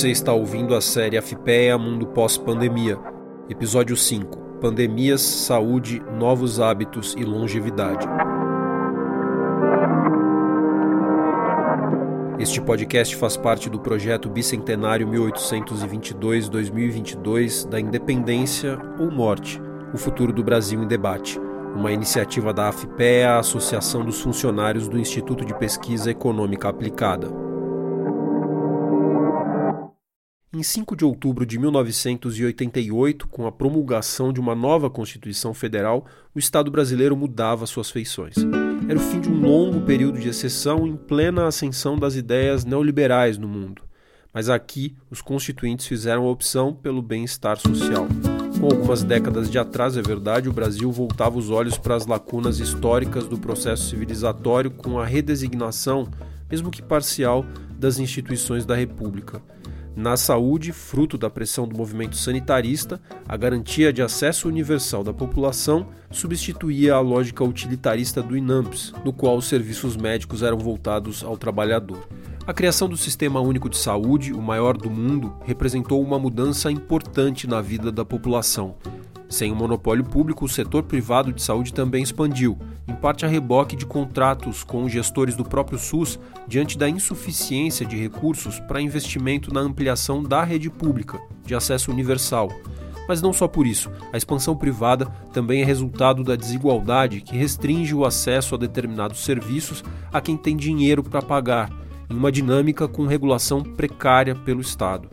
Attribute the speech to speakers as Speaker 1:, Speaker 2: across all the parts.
Speaker 1: Você está ouvindo a série AFPEA Mundo Pós-Pandemia, episódio 5: Pandemias, Saúde, Novos Hábitos e Longevidade. Este podcast faz parte do projeto Bicentenário 1822-2022 da Independência ou Morte O Futuro do Brasil em Debate, uma iniciativa da AFPEA, Associação dos Funcionários do Instituto de Pesquisa Econômica Aplicada. Em 5 de outubro de 1988, com a promulgação de uma nova Constituição Federal, o Estado brasileiro mudava suas feições. Era o fim de um longo período de exceção em plena ascensão das ideias neoliberais no mundo. Mas aqui, os constituintes fizeram a opção pelo bem-estar social. Com algumas décadas de atraso, é verdade, o Brasil voltava os olhos para as lacunas históricas do processo civilizatório com a redesignação, mesmo que parcial, das instituições da República. Na saúde, fruto da pressão do movimento sanitarista, a garantia de acesso universal da população substituía a lógica utilitarista do INAMPS, no qual os serviços médicos eram voltados ao trabalhador. A criação do Sistema Único de Saúde, o maior do mundo, representou uma mudança importante na vida da população. Sem o monopólio público, o setor privado de saúde também expandiu, em parte a reboque de contratos com gestores do próprio SUS diante da insuficiência de recursos para investimento na ampliação da rede pública de acesso universal. Mas não só por isso, a expansão privada também é resultado da desigualdade que restringe o acesso a determinados serviços a quem tem dinheiro para pagar, em uma dinâmica com regulação precária pelo Estado.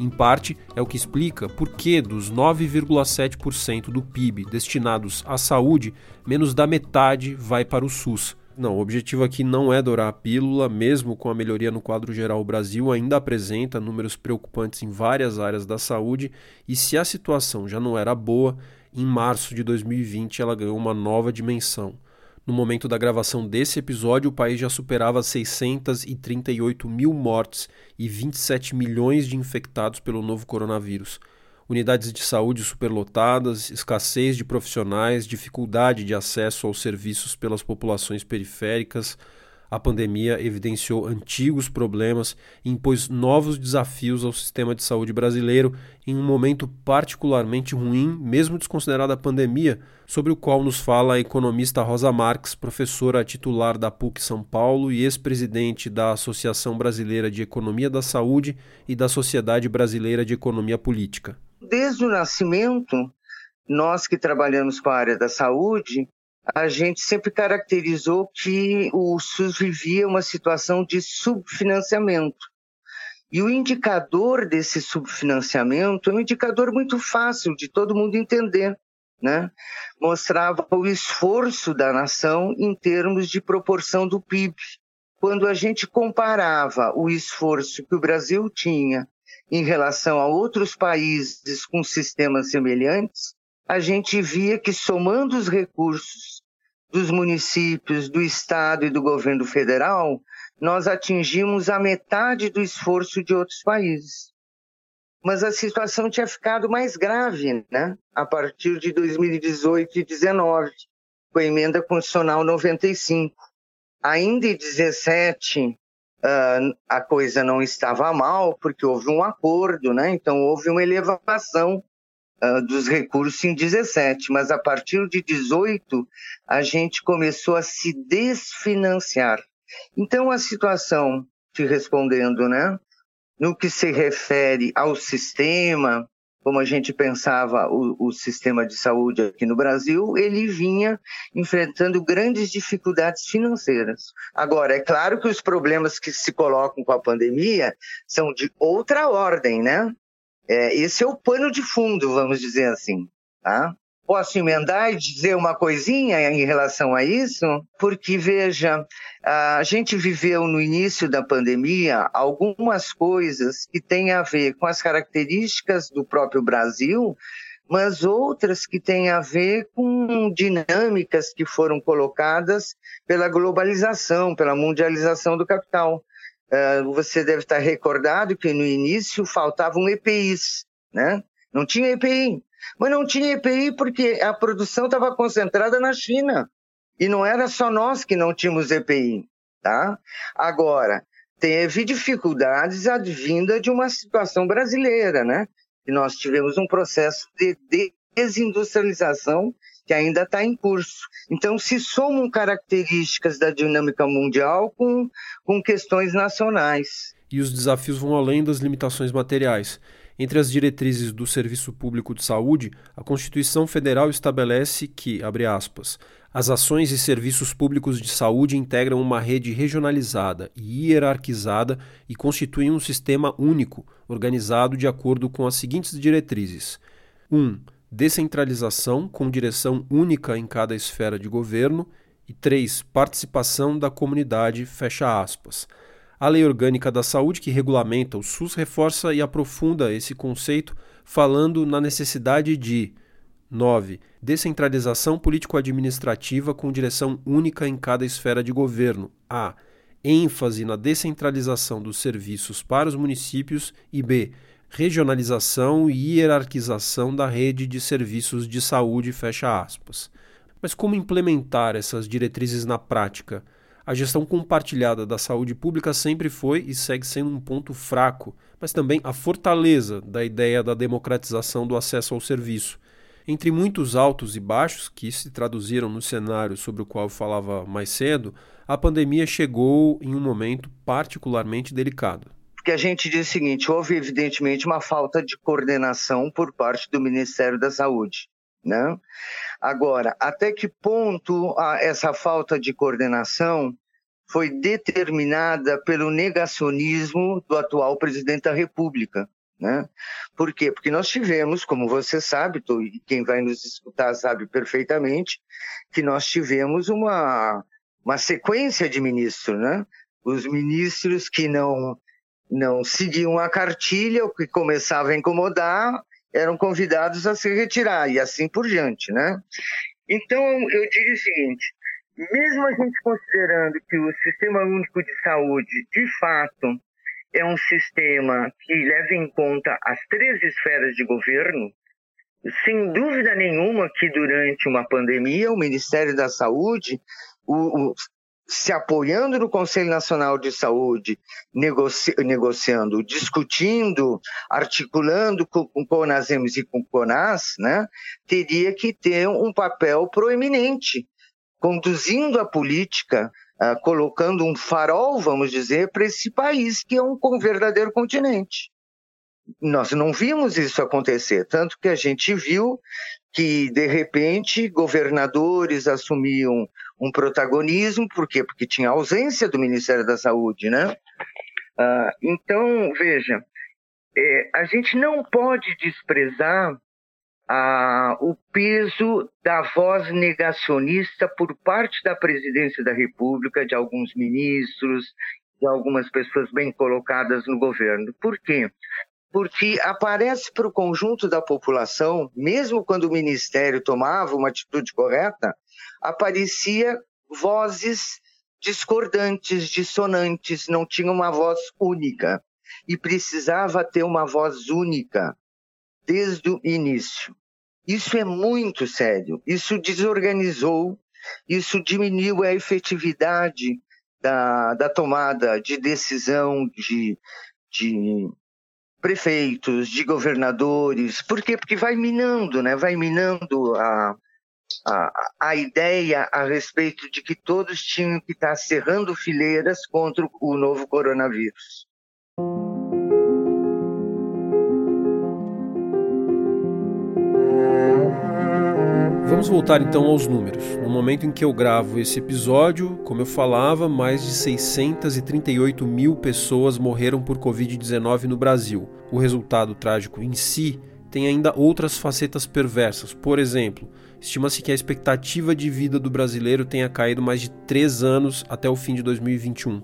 Speaker 1: Em parte, é o que explica por que dos 9,7% do PIB destinados à saúde, menos da metade vai para o SUS. Não, o objetivo aqui não é dourar a pílula, mesmo com a melhoria no quadro geral, o Brasil ainda apresenta números preocupantes em várias áreas da saúde, e se a situação já não era boa, em março de 2020 ela ganhou uma nova dimensão. No momento da gravação desse episódio, o país já superava 638 mil mortes e 27 milhões de infectados pelo novo coronavírus. Unidades de saúde superlotadas, escassez de profissionais, dificuldade de acesso aos serviços pelas populações periféricas, a pandemia evidenciou antigos problemas e impôs novos desafios ao sistema de saúde brasileiro em um momento particularmente ruim, mesmo desconsiderada a pandemia, sobre o qual nos fala a economista Rosa Marques, professora titular da PUC São Paulo e ex-presidente da Associação Brasileira de Economia da Saúde e da Sociedade Brasileira de Economia Política.
Speaker 2: Desde o nascimento, nós que trabalhamos com a área da saúde, a gente sempre caracterizou que o SUS vivia uma situação de subfinanciamento. E o indicador desse subfinanciamento é um indicador muito fácil de todo mundo entender. Né? Mostrava o esforço da nação em termos de proporção do PIB. Quando a gente comparava o esforço que o Brasil tinha em relação a outros países com sistemas semelhantes, a gente via que somando os recursos dos municípios, do estado e do governo federal, nós atingimos a metade do esforço de outros países. Mas a situação tinha ficado mais grave, né? A partir de 2018 e 2019, com a emenda constitucional 95. Ainda em 17, uh, ah, a coisa não estava mal, porque houve um acordo, né? Então houve uma elevação uh, dos recursos em 17, mas a partir de 18 a gente começou a se desfinanciar. Então a situação, te respondendo, né, no que se refere ao sistema, como a gente pensava o, o, sistema de saúde aqui no Brasil, ele vinha enfrentando grandes dificuldades financeiras. Agora, é claro que os problemas que se colocam com a pandemia são de outra ordem, né? É, esse é o pano de fundo, vamos dizer assim. Tá? Posso emendar e dizer uma coisinha em relação a isso? Porque, veja, a gente viveu no início da pandemia algumas coisas que têm a ver com as características do próprio Brasil, mas outras que têm a ver com dinâmicas que foram colocadas pela globalização, pela mundialização do capital. Uh, você deve estar recordado que no início faltavam EPIs, né? Não tinha EPI. Mas não tinha EPI porque a produção estava concentrada na China. E não era só nós que não tínhamos EPI, tá? Agora, teve dificuldades advinda de uma situação brasileira, né? E nós tivemos um processo de desindustrialização que ainda está em curso. Então, se somam características da dinâmica mundial com, com questões nacionais.
Speaker 1: E os desafios vão além das limitações materiais. Entre as diretrizes do Serviço Público de Saúde, a Constituição Federal estabelece que, abre aspas, as ações e serviços públicos de saúde integram uma rede regionalizada e hierarquizada e constituem um sistema único, organizado de acordo com as seguintes diretrizes: 1. Um, descentralização com direção única em cada esfera de governo. E 3. Participação da comunidade, fecha aspas. A Lei Orgânica da Saúde, que regulamenta o SUS, reforça e aprofunda esse conceito, falando na necessidade de 9. Descentralização político-administrativa com direção única em cada esfera de governo. A. ênfase na descentralização dos serviços para os municípios. E B. Regionalização e hierarquização da rede de serviços de saúde. Fecha aspas. Mas como implementar essas diretrizes na prática? A gestão compartilhada da saúde pública sempre foi e segue sendo um ponto fraco, mas também a fortaleza da ideia da democratização do acesso ao serviço. Entre muitos altos e baixos que se traduziram no cenário sobre o qual eu falava mais cedo, a pandemia chegou em um momento particularmente delicado.
Speaker 2: Porque a gente diz o seguinte: houve evidentemente uma falta de coordenação por parte do Ministério da Saúde. Né? Agora, até que ponto essa falta de coordenação foi determinada pelo negacionismo do atual presidente da República? Né? Por quê? Porque nós tivemos, como você sabe, e quem vai nos escutar sabe perfeitamente, que nós tivemos uma, uma sequência de ministros, né? Os ministros que não não seguiam a cartilha, o que começava a incomodar, eram convidados a se retirar e assim por diante, né? Então, eu diria o seguinte, mesmo a gente considerando que o Sistema Único de Saúde, de fato, é um sistema que leva em conta as três esferas de governo, sem dúvida nenhuma que durante uma pandemia, o Ministério da Saúde, o, o, se apoiando no Conselho Nacional de Saúde, negoci negociando, discutindo, articulando com, com CONASEMS e com CONAS, né, teria que ter um papel proeminente, conduzindo a política, uh, colocando um farol, vamos dizer, para esse país que é um verdadeiro continente. Nós não vimos isso acontecer, tanto que a gente viu que, de repente, governadores assumiam um protagonismo, por quê? Porque tinha ausência do Ministério da Saúde, né? Ah, então, veja, é, a gente não pode desprezar o peso da voz negacionista por parte da presidência da República, de alguns ministros, de algumas pessoas bem colocadas no governo. Por quê? porque aparece para o conjunto da população, mesmo quando o ministério tomava uma atitude correta, aparecia vozes discordantes, dissonantes, não tinha uma voz única e precisava ter uma voz única desde o início. Isso é muito sério. Isso desorganizou, isso diminuiu a efetividade da, da tomada de decisão, de, de prefeitos, de governadores. Por quê? Porque vai minando, né? Vai minando a, a, a ideia a respeito de que todos tinham que estar cerrando fileiras contra o novo coronavírus.
Speaker 1: Vamos voltar então aos números. No momento em que eu gravo esse episódio, como eu falava, mais de 638 mil pessoas morreram por Covid-19 no Brasil. O resultado trágico em si tem ainda outras facetas perversas. Por exemplo, estima-se que a expectativa de vida do brasileiro tenha caído mais de 3 anos até o fim de 2021.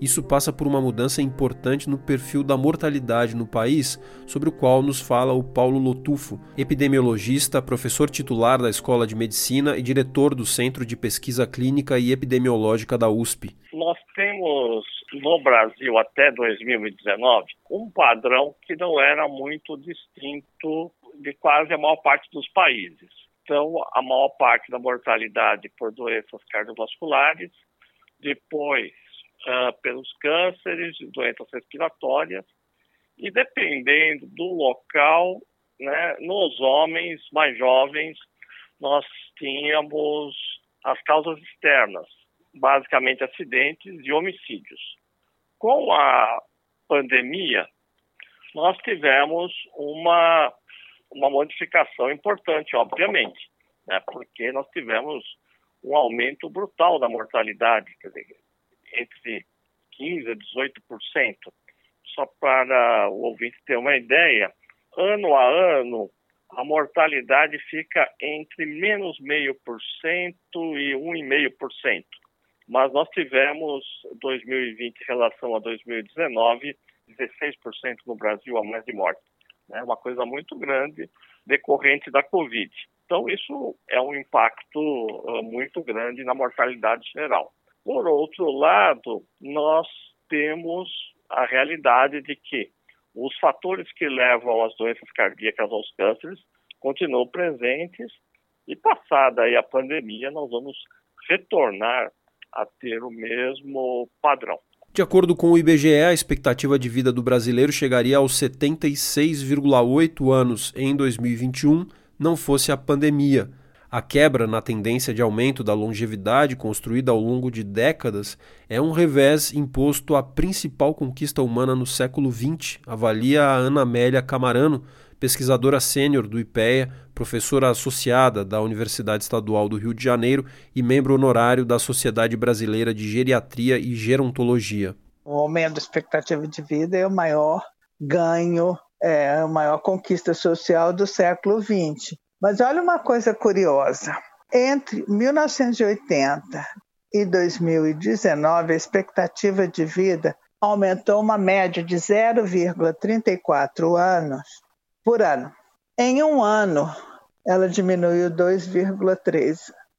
Speaker 1: Isso passa por uma mudança importante no perfil da mortalidade no país, sobre o qual nos fala o Paulo Lotufo, epidemiologista, professor titular da Escola de Medicina e diretor do Centro de Pesquisa Clínica e Epidemiológica da USP.
Speaker 3: Nós temos no Brasil até 2019 um padrão que não era muito distinto de quase a maior parte dos países. Então, a maior parte da mortalidade por doenças cardiovasculares, depois uh, pelos cânceres, doenças respiratórias, e dependendo do local, né, nos homens mais jovens, nós tínhamos as causas externas, basicamente acidentes e homicídios. Com a pandemia, nós tivemos uma, uma modificação importante, obviamente, né, porque nós tivemos um aumento brutal da mortalidade, quer dizer, entre 15% a 18%. Só para o ouvinte ter uma ideia, ano a ano, a mortalidade fica entre menos meio por cento e 1,5%. Mas nós tivemos 2020 em relação a 2019, 16% no Brasil a mais de morte. É uma coisa muito grande decorrente da Covid. Então, isso é um impacto uh, muito grande na mortalidade geral. Por outro lado, nós temos a realidade de que os fatores que levam às doenças cardíacas, aos cânceres, continuam presentes e passada a pandemia, nós vamos retornar a ter o mesmo padrão.
Speaker 1: De acordo com o IBGE, a expectativa de vida do brasileiro chegaria aos 76,8 anos em 2021, não fosse a pandemia. A quebra na tendência de aumento da longevidade construída ao longo de décadas é um revés imposto à principal conquista humana no século XX, avalia a Ana Amélia Camarano, pesquisadora sênior do IPEA, professora associada da Universidade Estadual do Rio de Janeiro e membro honorário da Sociedade Brasileira de Geriatria e Gerontologia.
Speaker 4: O aumento da expectativa de vida é o maior ganho, é a maior conquista social do século XX. Mas olha uma coisa curiosa. Entre 1980 e 2019, a expectativa de vida aumentou uma média de 0,34 anos por ano. Em um ano, ela diminuiu 2,3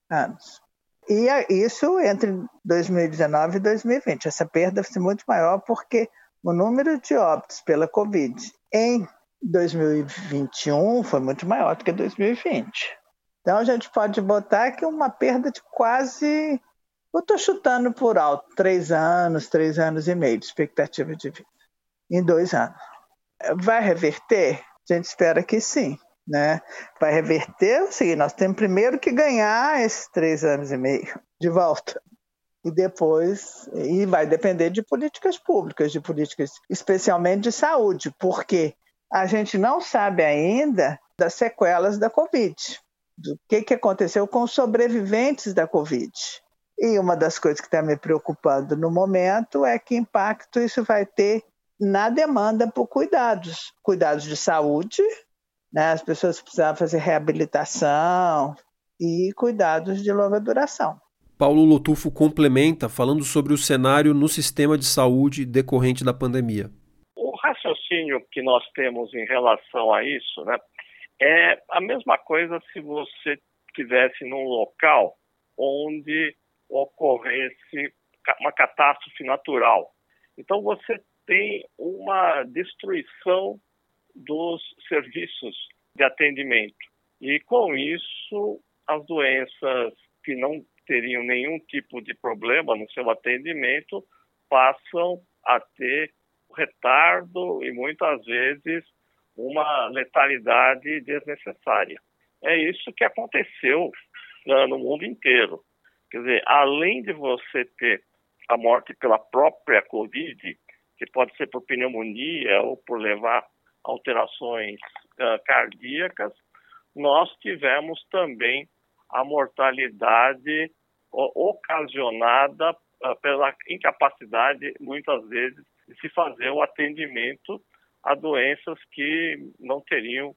Speaker 4: anos. E isso entre 2019 e 2020. Essa perda ser muito maior porque o número de óbitos pela Covid em 2021 foi muito maior do que 2020. Então a gente pode botar que uma perda de quase, eu estou chutando por alto, três anos, três anos e meio de expectativa de vida, em dois anos. Vai reverter? A gente espera que sim. Né? Vai reverter o seguinte: nós temos primeiro que ganhar esses três anos e meio de volta. E depois, e vai depender de políticas públicas, de políticas especialmente de saúde, porque a gente não sabe ainda das sequelas da Covid, do que, que aconteceu com os sobreviventes da Covid. E uma das coisas que está me preocupando no momento é que impacto isso vai ter na demanda por cuidados, cuidados de saúde, né? as pessoas precisavam fazer reabilitação e cuidados de longa duração.
Speaker 1: Paulo Lotufo complementa falando sobre o cenário no sistema de saúde decorrente da pandemia
Speaker 3: raciocínio que nós temos em relação a isso, né, é a mesma coisa se você estivesse num local onde ocorresse uma catástrofe natural. Então você tem uma destruição dos serviços de atendimento. E com isso, as doenças que não teriam nenhum tipo de problema no seu atendimento passam a ter retardo e muitas vezes uma letalidade desnecessária. É isso que aconteceu né, no mundo inteiro. Quer dizer, além de você ter a morte pela própria Covid, que pode ser por pneumonia ou por levar alterações uh, cardíacas, nós tivemos também a mortalidade ocasionada pela incapacidade, muitas vezes, de se fazer o atendimento a doenças que não teriam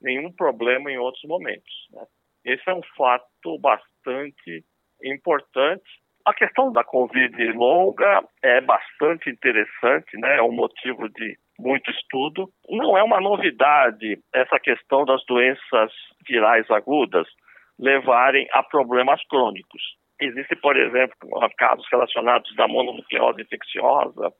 Speaker 3: nenhum problema em outros momentos. Né? Esse é um fato bastante importante. A questão da Covid longa é bastante interessante, né? é um motivo de muito estudo. Não é uma novidade essa questão das doenças virais agudas levarem a problemas crônicos. Existem, por exemplo, casos relacionados da mononucleose infecciosa,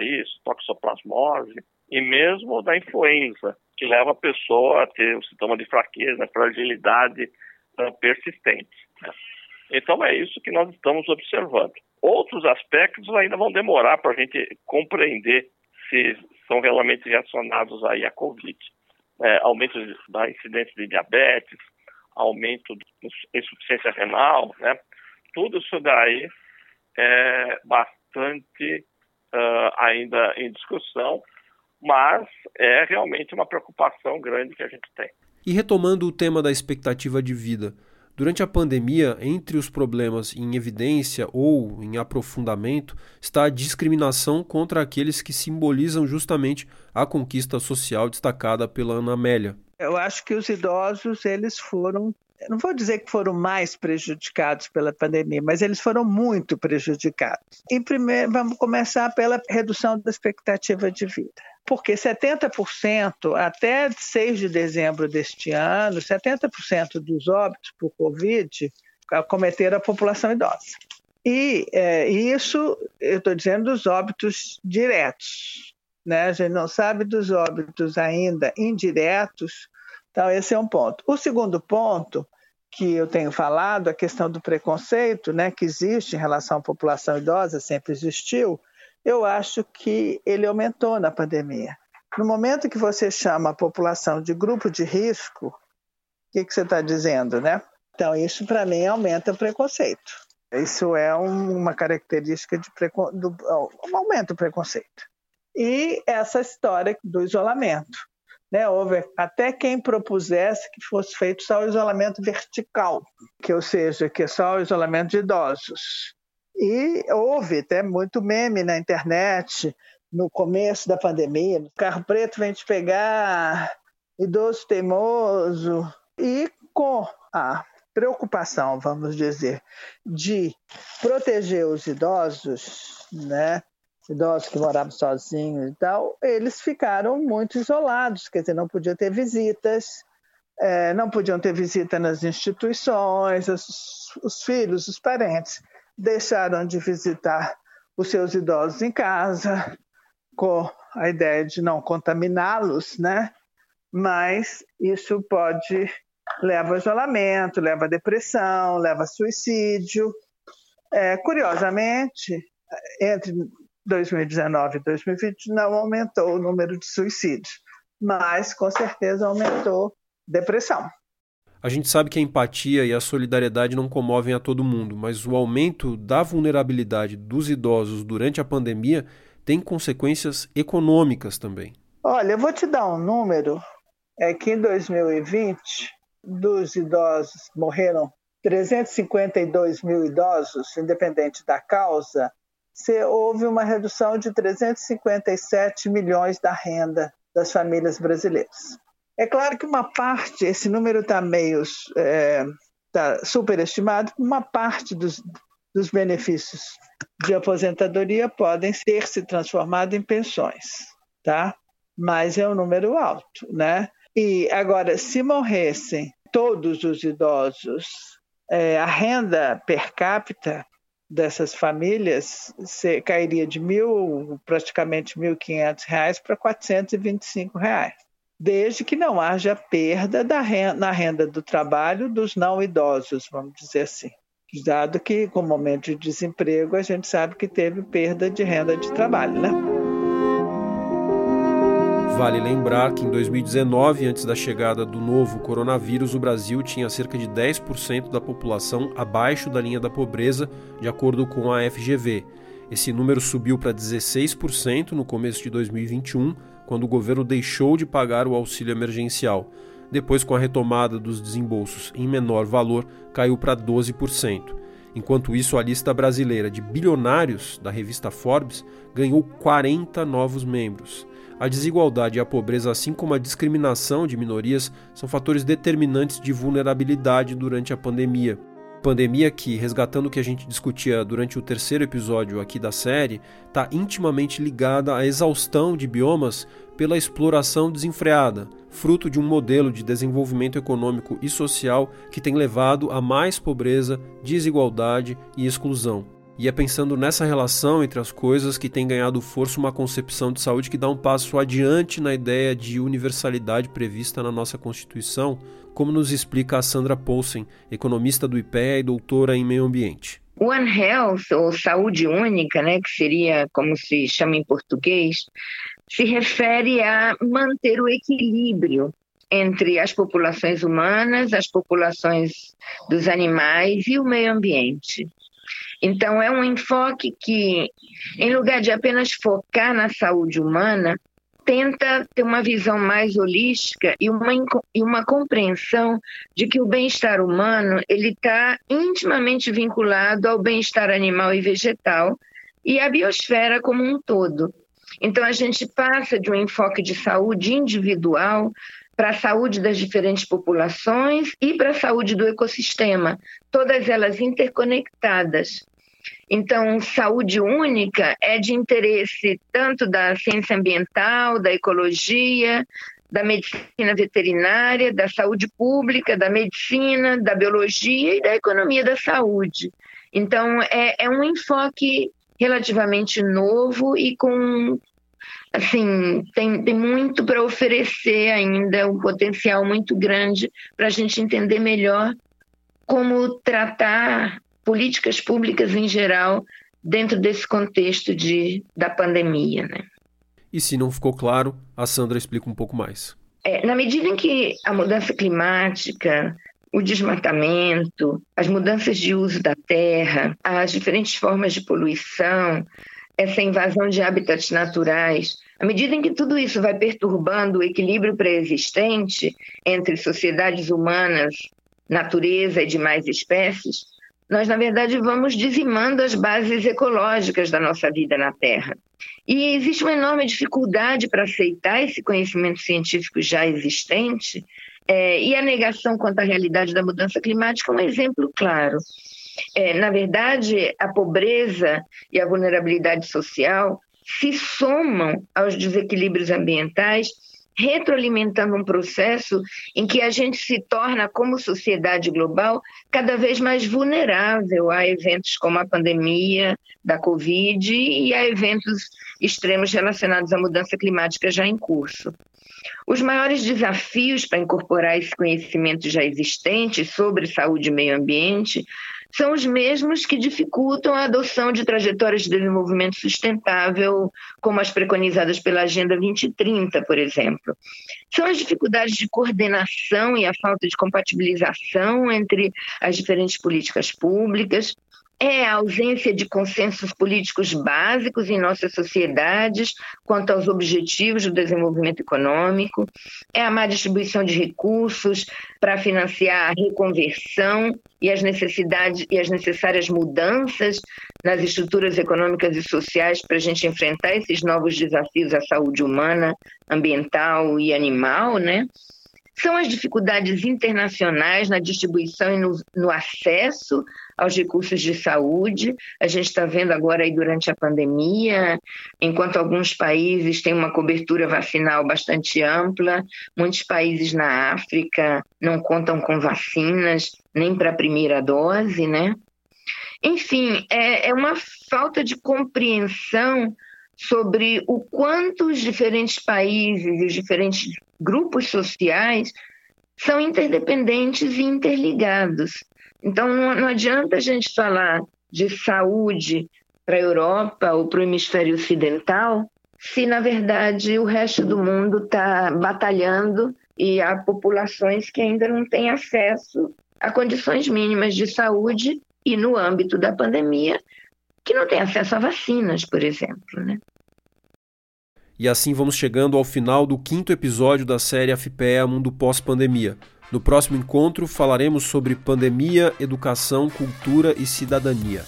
Speaker 3: isso, toxoplasmose, e mesmo da influenza, que leva a pessoa a ter um sintoma de fraqueza, fragilidade uh, persistente. Né? Então é isso que nós estamos observando. Outros aspectos ainda vão demorar para a gente compreender se são realmente relacionados aí à Covid. É, aumento da incidência de diabetes, aumento da insuficiência renal, né? Tudo isso daí é bastante uh, ainda em discussão, mas é realmente uma preocupação grande que a gente tem.
Speaker 1: E retomando o tema da expectativa de vida, Durante a pandemia, entre os problemas em evidência ou em aprofundamento está a discriminação contra aqueles que simbolizam justamente a conquista social destacada pela Ana Amélia.
Speaker 4: Eu acho que os idosos eles foram não vou dizer que foram mais prejudicados pela pandemia, mas eles foram muito prejudicados. Em primeiro, vamos começar pela redução da expectativa de vida porque 70%, até 6 de dezembro deste ano, 70% dos óbitos por Covid cometeram a população idosa. E é, isso, eu estou dizendo dos óbitos diretos. Né? A gente não sabe dos óbitos ainda indiretos, então esse é um ponto. O segundo ponto que eu tenho falado, a questão do preconceito né, que existe em relação à população idosa, sempre existiu, eu acho que ele aumentou na pandemia. No momento que você chama a população de grupo de risco, o que, que você está dizendo, né? Então, isso para mim aumenta o preconceito. Isso é um, uma característica de precon... do, um aumento do preconceito. E essa história do isolamento. Né? Houve até quem propusesse que fosse feito só o isolamento vertical, que ou seja, que é só o isolamento de idosos. E houve até muito meme na internet no começo da pandemia. O carro preto vem te pegar, idoso teimoso. E com a preocupação, vamos dizer, de proteger os idosos, né? Idosos que moravam sozinhos e tal, eles ficaram muito isolados, quer dizer, não podiam ter visitas, é, não podiam ter visita nas instituições, os, os filhos, os parentes deixaram de visitar os seus idosos em casa, com a ideia de não contaminá-los, né? Mas isso pode leva a isolamento, leva a depressão, leva a suicídio. É, curiosamente, entre 2019 e 2020 não aumentou o número de suicídios, mas com certeza aumentou depressão.
Speaker 1: A gente sabe que a empatia e a solidariedade não comovem a todo mundo, mas o aumento da vulnerabilidade dos idosos durante a pandemia tem consequências econômicas também.
Speaker 4: Olha, eu vou te dar um número. É que em 2020, dos idosos morreram 352 mil idosos, independente da causa, houve uma redução de 357 milhões da renda das famílias brasileiras. É claro que uma parte, esse número está meio é, tá superestimado, uma parte dos, dos benefícios de aposentadoria podem ter se transformado em pensões, tá? Mas é um número alto, né? E agora, se morressem todos os idosos, é, a renda per capita dessas famílias se, cairia de mil, praticamente R$ 1.500 para R$ 425. Reais desde que não haja perda renda, na renda do trabalho dos não idosos, vamos dizer assim. Dado que, com o momento de desemprego, a gente sabe que teve perda de renda de trabalho, né?
Speaker 1: Vale lembrar que em 2019, antes da chegada do novo coronavírus, o Brasil tinha cerca de 10% da população abaixo da linha da pobreza, de acordo com a FGV. Esse número subiu para 16% no começo de 2021 quando o governo deixou de pagar o auxílio emergencial. Depois, com a retomada dos desembolsos em menor valor, caiu para 12%. Enquanto isso, a lista brasileira de bilionários da revista Forbes ganhou 40 novos membros. A desigualdade e a pobreza, assim como a discriminação de minorias, são fatores determinantes de vulnerabilidade durante a pandemia. Pandemia que, resgatando o que a gente discutia durante o terceiro episódio aqui da série, está intimamente ligada à exaustão de biomas pela exploração desenfreada, fruto de um modelo de desenvolvimento econômico e social que tem levado a mais pobreza, desigualdade e exclusão. E é pensando nessa relação entre as coisas que tem ganhado força uma concepção de saúde que dá um passo adiante na ideia de universalidade prevista na nossa Constituição, como nos explica a Sandra Poulsen, economista do IPEA e doutora em meio ambiente.
Speaker 5: One Health, ou saúde única, né, que seria como se chama em português, se refere a manter o equilíbrio entre as populações humanas, as populações dos animais e o meio ambiente. Então, é um enfoque que, em lugar de apenas focar na saúde humana, tenta ter uma visão mais holística e uma, e uma compreensão de que o bem-estar humano ele está intimamente vinculado ao bem-estar animal e vegetal e à biosfera como um todo. Então, a gente passa de um enfoque de saúde individual para a saúde das diferentes populações e para a saúde do ecossistema, todas elas interconectadas. Então, saúde única é de interesse tanto da ciência ambiental, da ecologia, da medicina veterinária, da saúde pública, da medicina, da biologia e da economia da saúde. Então, é, é um enfoque relativamente novo e com assim, tem, tem muito para oferecer ainda, um potencial muito grande para a gente entender melhor como tratar políticas públicas em geral dentro desse contexto de, da pandemia. Né?
Speaker 1: E se não ficou claro, a Sandra explica um pouco mais.
Speaker 5: É, na medida em que a mudança climática, o desmatamento, as mudanças de uso da terra, as diferentes formas de poluição, essa invasão de hábitats naturais, à medida em que tudo isso vai perturbando o equilíbrio pré-existente entre sociedades humanas, natureza e demais espécies, nós, na verdade, vamos dizimando as bases ecológicas da nossa vida na Terra. E existe uma enorme dificuldade para aceitar esse conhecimento científico já existente, é, e a negação quanto à realidade da mudança climática é um exemplo claro. É, na verdade, a pobreza e a vulnerabilidade social se somam aos desequilíbrios ambientais, retroalimentando um processo em que a gente se torna, como sociedade global, cada vez mais vulnerável a eventos como a pandemia da Covid e a eventos extremos relacionados à mudança climática já em curso. Os maiores desafios para incorporar esse conhecimento já existente sobre saúde e meio ambiente são os mesmos que dificultam a adoção de trajetórias de desenvolvimento sustentável, como as preconizadas pela Agenda 2030, por exemplo. São as dificuldades de coordenação e a falta de compatibilização entre as diferentes políticas públicas, é a ausência de consensos políticos básicos em nossas sociedades quanto aos objetivos do desenvolvimento econômico, é a má distribuição de recursos para financiar a reconversão e as necessidades e as necessárias mudanças nas estruturas econômicas e sociais para a gente enfrentar esses novos desafios à saúde humana, ambiental e animal, né? São as dificuldades internacionais na distribuição e no, no acesso aos recursos de saúde. A gente está vendo agora aí durante a pandemia, enquanto alguns países têm uma cobertura vacinal bastante ampla, muitos países na África não contam com vacinas nem para a primeira dose, né? Enfim, é, é uma falta de compreensão sobre o quanto os diferentes países e os diferentes grupos sociais são interdependentes e interligados. Então, não, adianta a gente falar de saúde para a Europa ou para o hemisfério ocidental se, na verdade, o resto do mundo está batalhando e há populações que ainda não têm acesso a condições mínimas de saúde e, no âmbito da pandemia, que não têm acesso a vacinas, por exemplo. Né?
Speaker 1: E assim vamos chegando ao final do quinto episódio da série AFPEA Mundo Pós-Pandemia. No próximo encontro falaremos sobre pandemia, educação, cultura e cidadania.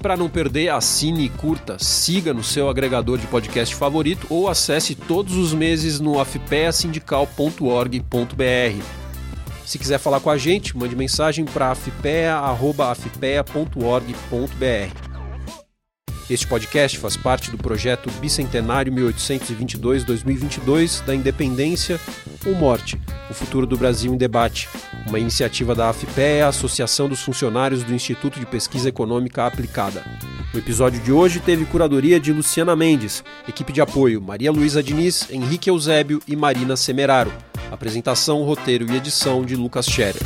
Speaker 1: Para não perder, assine e curta, siga no seu agregador de podcast favorito ou acesse todos os meses no afpeasindical.org.br. Se quiser falar com a gente, mande mensagem para afpea.afpea.org.br. Este podcast faz parte do projeto Bicentenário 1822-2022 da Independência ou Morte, o futuro do Brasil em debate, uma iniciativa da AFPEA, Associação dos Funcionários do Instituto de Pesquisa Econômica Aplicada. O episódio de hoje teve curadoria de Luciana Mendes, equipe de apoio Maria Luísa Diniz, Henrique Eusébio e Marina Semeraro. Apresentação, roteiro e edição de Lucas Scherer.